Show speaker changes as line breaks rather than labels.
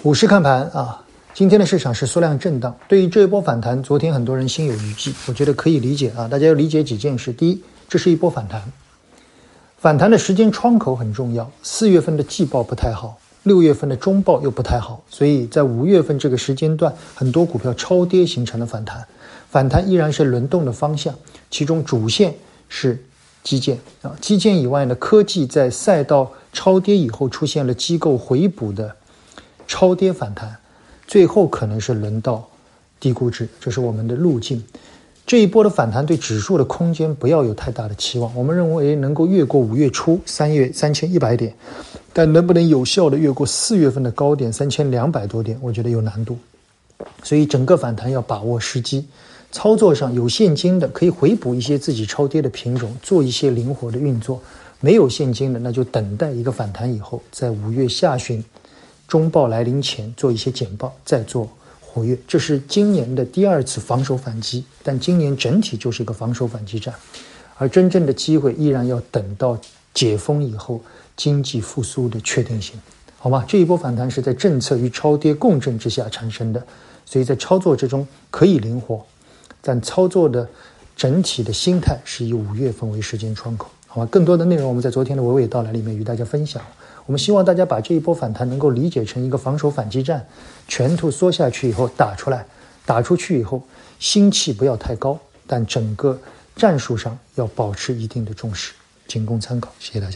股市看盘啊，今天的市场是缩量震荡。对于这一波反弹，昨天很多人心有余悸，我觉得可以理解啊。大家要理解几件事：第一，这是一波反弹，反弹的时间窗口很重要。四月份的季报不太好，六月份的中报又不太好，所以在五月份这个时间段，很多股票超跌形成了反弹。反弹依然是轮动的方向，其中主线是基建啊，基建以外呢，科技在赛道超跌以后出现了机构回补的。超跌反弹，最后可能是轮到低估值，这是我们的路径。这一波的反弹对指数的空间不要有太大的期望，我们认为能够越过五月初三月三千一百点，但能不能有效的越过四月份的高点三千两百多点，我觉得有难度。所以整个反弹要把握时机，操作上有现金的可以回补一些自己超跌的品种，做一些灵活的运作；没有现金的，那就等待一个反弹以后，在五月下旬。中报来临前做一些简报，再做活跃，这是今年的第二次防守反击。但今年整体就是一个防守反击战，而真正的机会依然要等到解封以后经济复苏的确定性，好吗？这一波反弹是在政策与超跌共振之下产生的，所以在操作之中可以灵活，但操作的整体的心态是以五月份为时间窗口，好吗？更多的内容我们在昨天的娓娓道来里面与大家分享。我们希望大家把这一波反弹能够理解成一个防守反击战，拳头缩下去以后打出来，打出去以后心气不要太高，但整个战术上要保持一定的重视，仅供参考。谢谢大家。